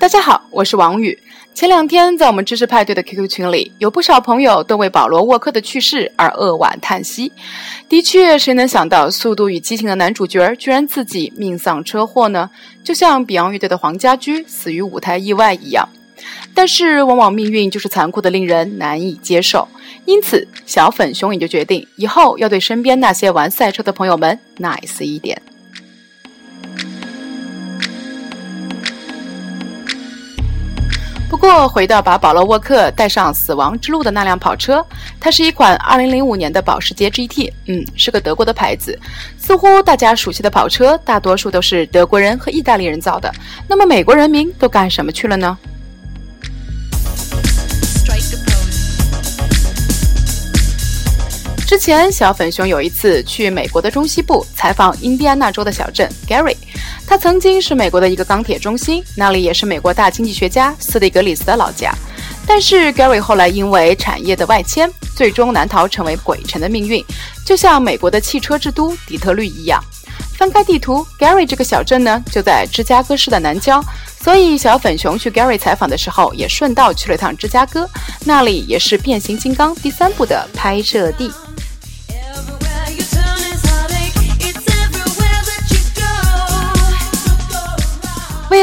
大家好，我是王宇。前两天在我们知识派对的 QQ 群里，有不少朋友都为保罗沃克的去世而扼腕叹息。的确，谁能想到《速度与激情》的男主角居然自己命丧车祸呢？就像 Beyond 乐队的黄家驹死于舞台意外一样。但是，往往命运就是残酷的，令人难以接受。因此，小粉熊也就决定以后要对身边那些玩赛车的朋友们 nice 一点。不过，回到把保罗沃克带上死亡之路的那辆跑车，它是一款2005年的保时捷 GT，嗯，是个德国的牌子。似乎大家熟悉的跑车，大多数都是德国人和意大利人造的。那么，美国人民都干什么去了呢？之前，小粉熊有一次去美国的中西部采访印第安纳州的小镇 Gary，他曾经是美国的一个钢铁中心，那里也是美国大经济学家斯蒂格里斯的老家。但是 Gary 后来因为产业的外迁，最终难逃成为鬼城的命运，就像美国的汽车之都底特律一样。翻开地图，Gary 这个小镇呢就在芝加哥市的南郊，所以小粉熊去 Gary 采访的时候，也顺道去了趟芝加哥，那里也是变形金刚第三部的拍摄地。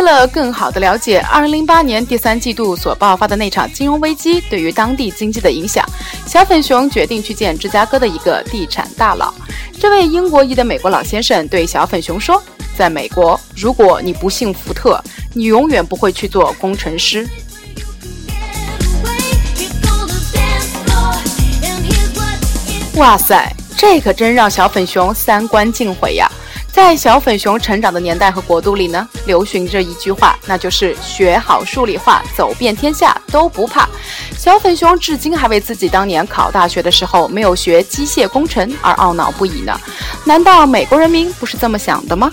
为了更好地了解2008年第三季度所爆发的那场金融危机对于当地经济的影响，小粉熊决定去见芝加哥的一个地产大佬。这位英国裔的美国老先生对小粉熊说：“在美国，如果你不姓福特，你永远不会去做工程师。”哇塞，这可真让小粉熊三观尽毁呀！在小粉熊成长的年代和国度里呢，流行着一句话，那就是学好数理化，走遍天下都不怕。小粉熊至今还为自己当年考大学的时候没有学机械工程而懊恼不已呢。难道美国人民不是这么想的吗？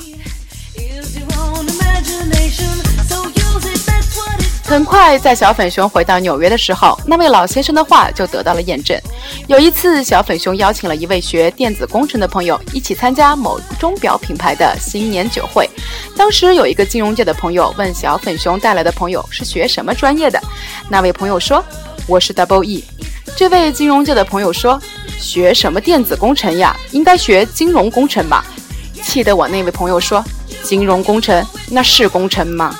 很快，在小粉熊回到纽约的时候，那位老先生的话就得到了验证。有一次，小粉熊邀请了一位学电子工程的朋友一起参加某钟表品牌的新年酒会。当时有一个金融界的朋友问小粉熊带来的朋友是学什么专业的，那位朋友说：“我是 Double E。”这位金融界的朋友说：“学什么电子工程呀？应该学金融工程吧？”气得我那位朋友说：“金融工程那是工程吗？”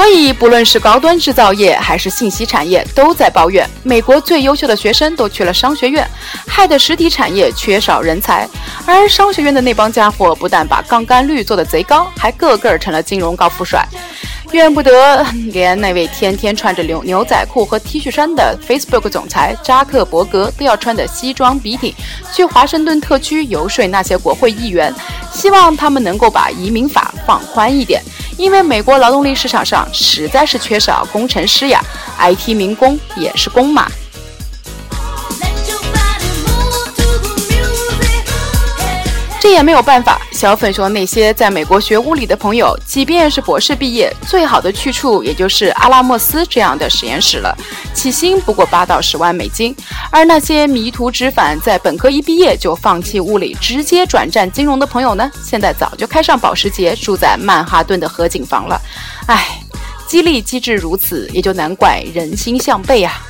所以，不论是高端制造业还是信息产业，都在抱怨美国最优秀的学生都去了商学院，害得实体产业缺少人才。而商学院的那帮家伙，不但把杠杆率做得贼高，还个个成了金融高富帅。怨不得连那位天天穿着牛牛仔裤和 T 恤衫的 Facebook 总裁扎克伯格都要穿的西装笔挺，去华盛顿特区游说那些国会议员，希望他们能够把移民法放宽一点。因为美国劳动力市场上实在是缺少工程师呀，IT 民工也是工嘛。也没有办法。小粉熊那些在美国学物理的朋友，即便是博士毕业，最好的去处也就是阿拉莫斯这样的实验室了，起薪不过八到十万美金。而那些迷途知返，在本科一毕业就放弃物理，直接转战金融的朋友呢，现在早就开上保时捷，住在曼哈顿的河景房了。唉，激励机制如此，也就难怪人心向背啊。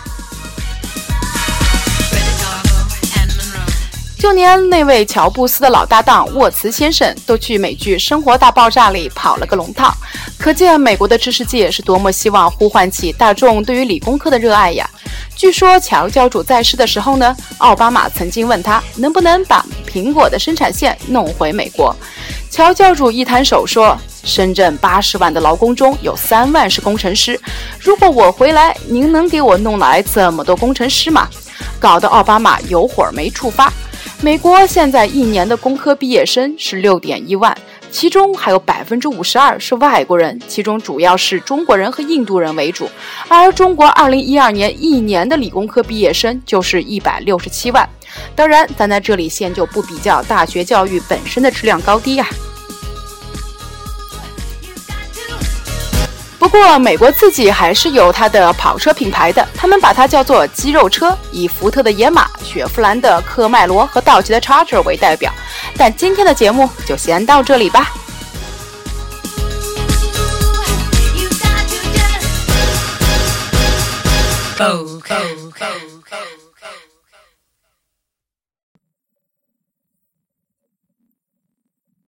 就连那位乔布斯的老搭档沃茨先生都去美剧《生活大爆炸》里跑了个龙套，可见美国的知识界是多么希望呼唤起大众对于理工科的热爱呀！据说乔教主在世的时候呢，奥巴马曾经问他能不能把苹果的生产线弄回美国，乔教主一摊手说：“深圳八十万的劳工中有三万是工程师，如果我回来，您能给我弄来这么多工程师吗？”搞得奥巴马有火没处发。美国现在一年的工科毕业生是六点一万，其中还有百分之五十二是外国人，其中主要是中国人和印度人为主。而中国二零一二年一年的理工科毕业生就是一百六十七万。当然，咱在这里先就不比较大学教育本身的质量高低呀。不过美国自己还是有它的跑车品牌的，他们把它叫做肌肉车，以福特的野马、雪佛兰的科迈罗和道奇的 Charger 为代表。但今天的节目就先到这里吧。go, go, go, go.